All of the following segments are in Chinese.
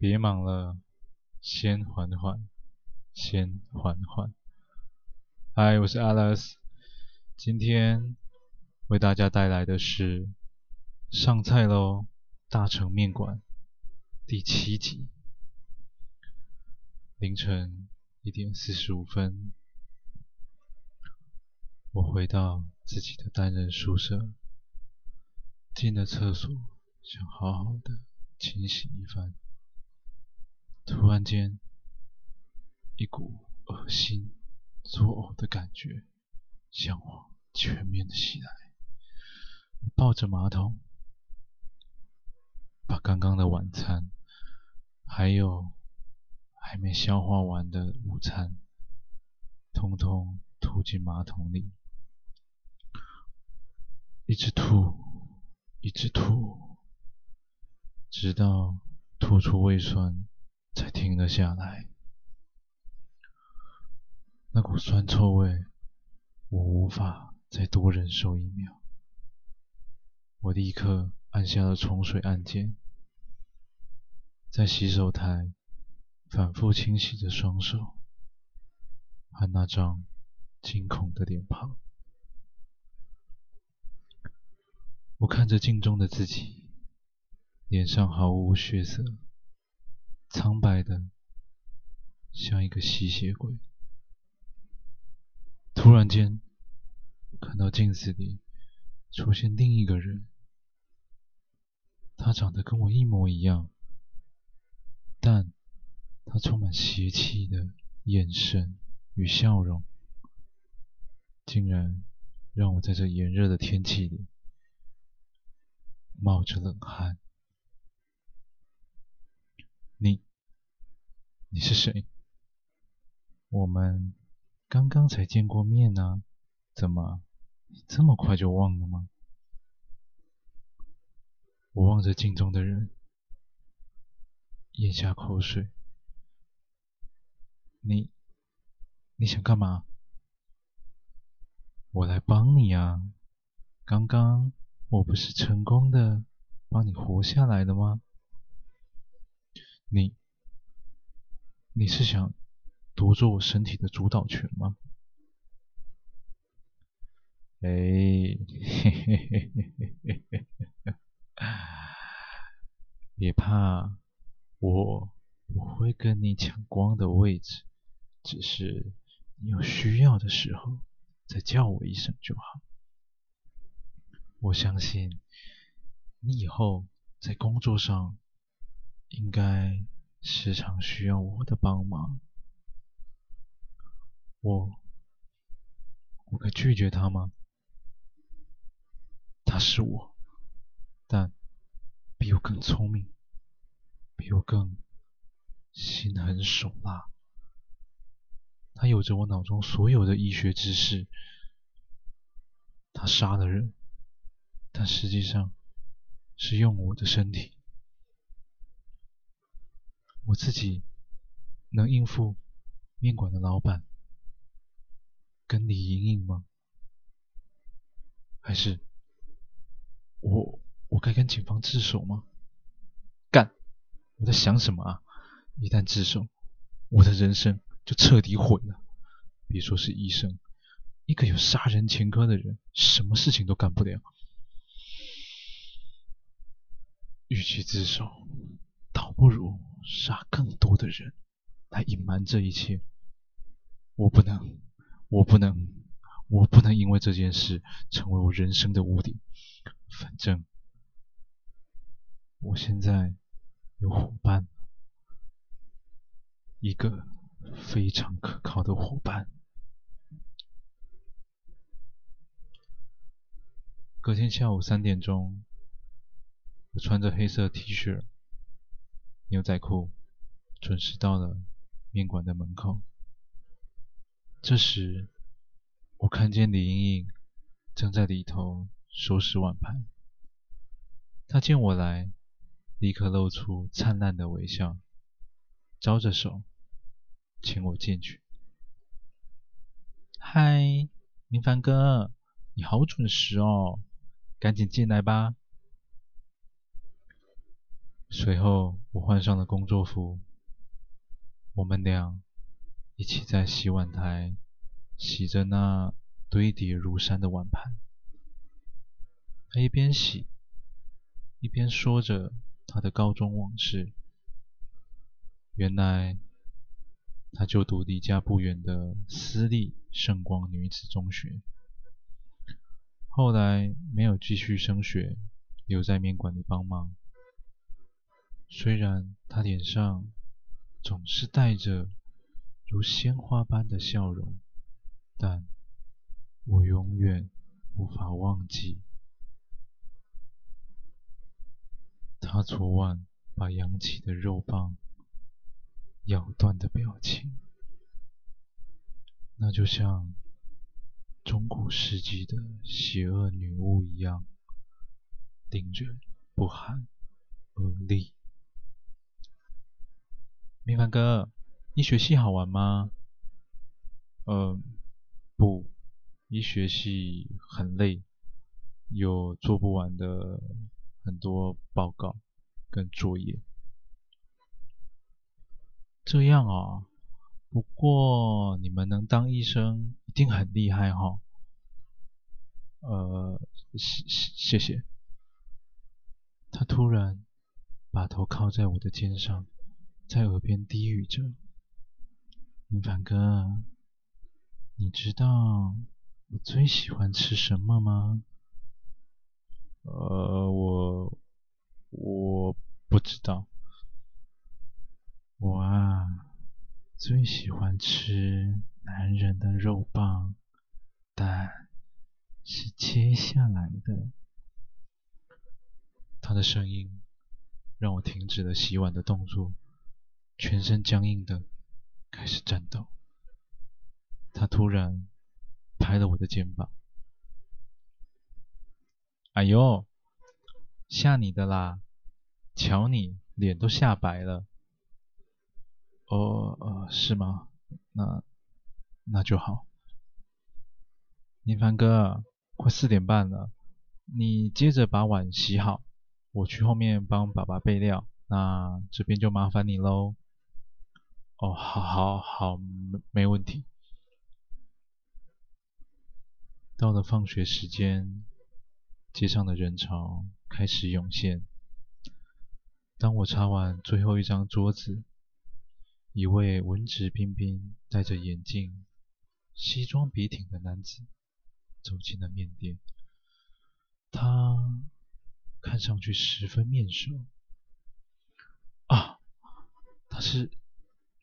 别忙了，先缓缓，先缓缓。嗨，我是 Alice，今天为大家带来的是上菜喽，大成面馆第七集。凌晨一点四十五分，我回到自己的单人宿舍，进了厕所，想好好的清洗一番。突然间，一股恶心、作呕的感觉向我全面的袭来。我抱着马桶，把刚刚的晚餐，还有还没消化完的午餐，通通吐进马桶里，一直吐，一直吐，直到吐出胃酸。才停了下来。那股酸臭味，我无法再多忍受一秒。我立刻按下了冲水按键，在洗手台反复清洗着双手和那张惊恐的脸庞。我看着镜中的自己，脸上毫无血色。苍白的，像一个吸血鬼。突然间，看到镜子里出现另一个人，他长得跟我一模一样，但他充满邪气的眼神与笑容，竟然让我在这炎热的天气里冒着冷汗。你，你是谁？我们刚刚才见过面呢，怎么这么快就忘了吗？我望着镜中的人，咽下口水。你，你想干嘛？我来帮你啊！刚刚我不是成功的帮你活下来了吗？你，你是想夺走我身体的主导权吗？哎，嘿嘿嘿嘿嘿嘿嘿，别怕，我不会跟你抢光的位置，只是你有需要的时候再叫我一声就好。我相信你以后在工作上。应该时常需要我的帮忙，我我该拒绝他吗？他是我，但比我更聪明，比我更心狠手辣。他有着我脑中所有的医学知识，他杀了人，但实际上是用我的身体。我自己能应付面馆的老板跟李莹莹吗？还是我我该跟警方自首吗？干！我在想什么啊？一旦自首，我的人生就彻底毁了。别说是医生，一个有杀人前科的人，什么事情都干不了。与其自首，倒不如……杀更多的人来隐瞒这一切，我不能，我不能，我不能因为这件事成为我人生的污点。反正我现在有伙伴，一个非常可靠的伙伴。隔天下午三点钟，我穿着黑色 T 恤。牛仔裤，准时到了面馆的门口。这时，我看见李莹莹正在里头收拾碗盘。她见我来，立刻露出灿烂的微笑，招着手请我进去。嗨，明凡哥，你好准时哦，赶紧进来吧。随后，我换上了工作服，我们俩一起在洗碗台洗着那堆叠如山的碗盘。他一边洗，一边说着他的高中往事。原来，他就读离家不远的私立圣光女子中学，后来没有继续升学，留在面馆里帮忙。虽然他脸上总是带着如鲜花般的笑容，但我永远无法忘记他昨晚把扬起的肉棒咬断的表情。那就像中古世纪的邪恶女巫一样，令人不寒而栗。明凡哥，医学系好玩吗？嗯，不，医学系很累，有做不完的很多报告跟作业。这样啊，不过你们能当医生一定很厉害哈。呃，谢谢。他突然把头靠在我的肩上。在耳边低语着：“明凡哥，你知道我最喜欢吃什么吗？”“呃，我我不知道。”“我啊，最喜欢吃男人的肉棒，但是切下来的。”他的声音让我停止了洗碗的动作。全身僵硬的开始颤抖，他突然拍了我的肩膀：“哎呦，吓你的啦！瞧你脸都吓白了。”“哦，呃，是吗？那那就好。”“林凡哥，快四点半了，你接着把碗洗好，我去后面帮爸爸备料。那这边就麻烦你喽。”哦，好，好，好，没问题。到了放学时间，街上的人潮开始涌现。当我擦完最后一张桌子，一位文质彬彬、戴着眼镜、西装笔挺的男子走进了面店。他看上去十分面熟。啊，他是。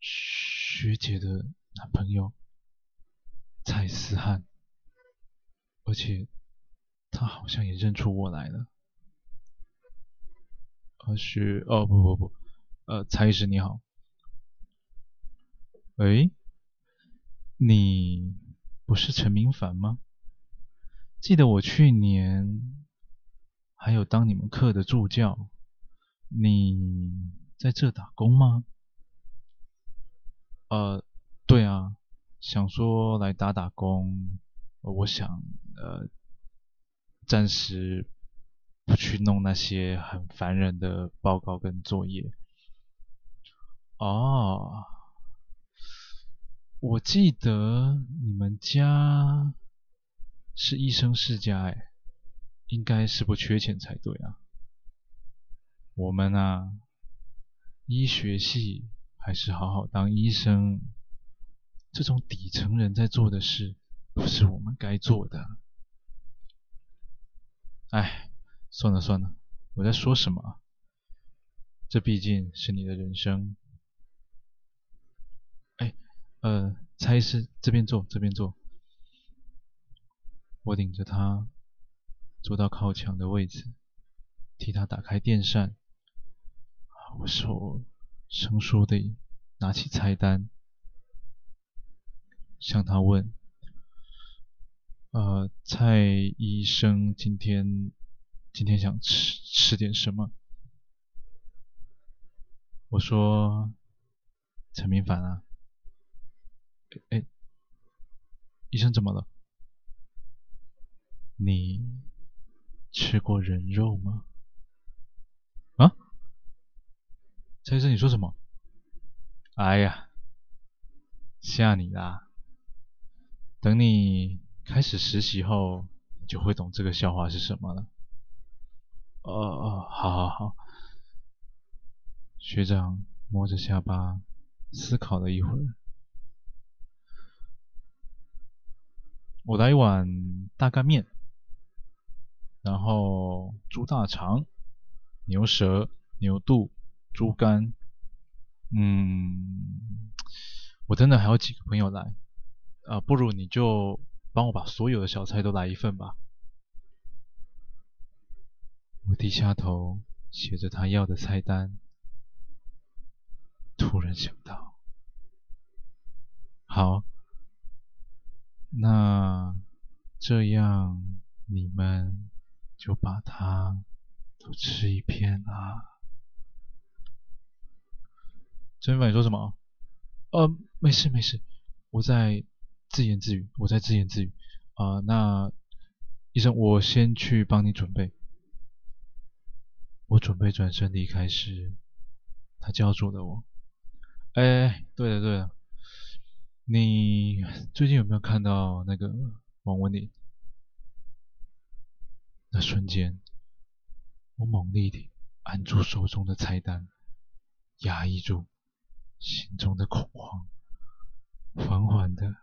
学姐的男朋友蔡思汉，而且他好像也认出我来了。呃，学哦不不不，呃，蔡医师你好。喂，你不是陈明凡吗？记得我去年还有当你们课的助教，你在这打工吗？呃，对啊，想说来打打工，我想呃，暂时不去弄那些很烦人的报告跟作业。哦，我记得你们家是医生世家哎，应该是不缺钱才对啊。我们啊，医学系。还是好好当医生，这种底层人在做的事，不是我们该做的。哎，算了算了，我在说什么？这毕竟是你的人生。哎，呃，蔡医师，这边坐，这边坐。我领着他坐到靠墙的位置，替他打开电扇。我说。生疏地拿起菜单，向他问：“呃，蔡医生今天今天想吃吃点什么？”我说：“陈明凡啊，哎，医生怎么了？你吃过人肉吗？”啊？蔡医生，你说什么？哎呀，吓你啦！等你开始实习后，你就会懂这个笑话是什么了。哦哦，好好好。学长摸着下巴思考了一会儿。我来一碗大干面，然后猪大肠、牛舌、牛肚、猪肝。嗯，我真的还有几个朋友来，啊、不如你就帮我把所有的小菜都来一份吧。我低下头写着他要的菜单，突然想到，好，那这样你们就把它都吃一片啦。陈凡，你说什么？呃，没事没事，我在自言自语，我在自言自语。啊、那医生，我先去帮你准备。我准备转身离开时，他叫住了我。哎，对了对了，你最近有没有看到那个王文林？那瞬间，我猛力地按住手中的菜单，压抑住心中的恐慌，缓缓的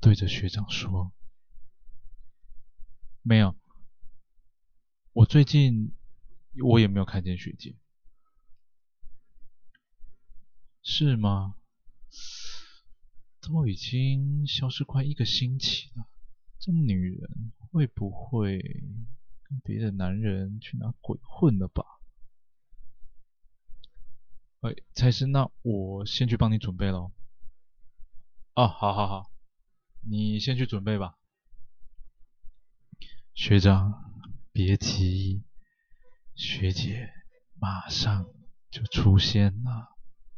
对着学长说：“没有，我最近。”我也没有看见学姐，是吗？都已经消失快一个星期了，这女人会不会跟别的男人去哪鬼混了吧？哎，蔡师，那我先去帮你准备喽。哦，好好好，你先去准备吧。学长，别急。学姐马上就出现了。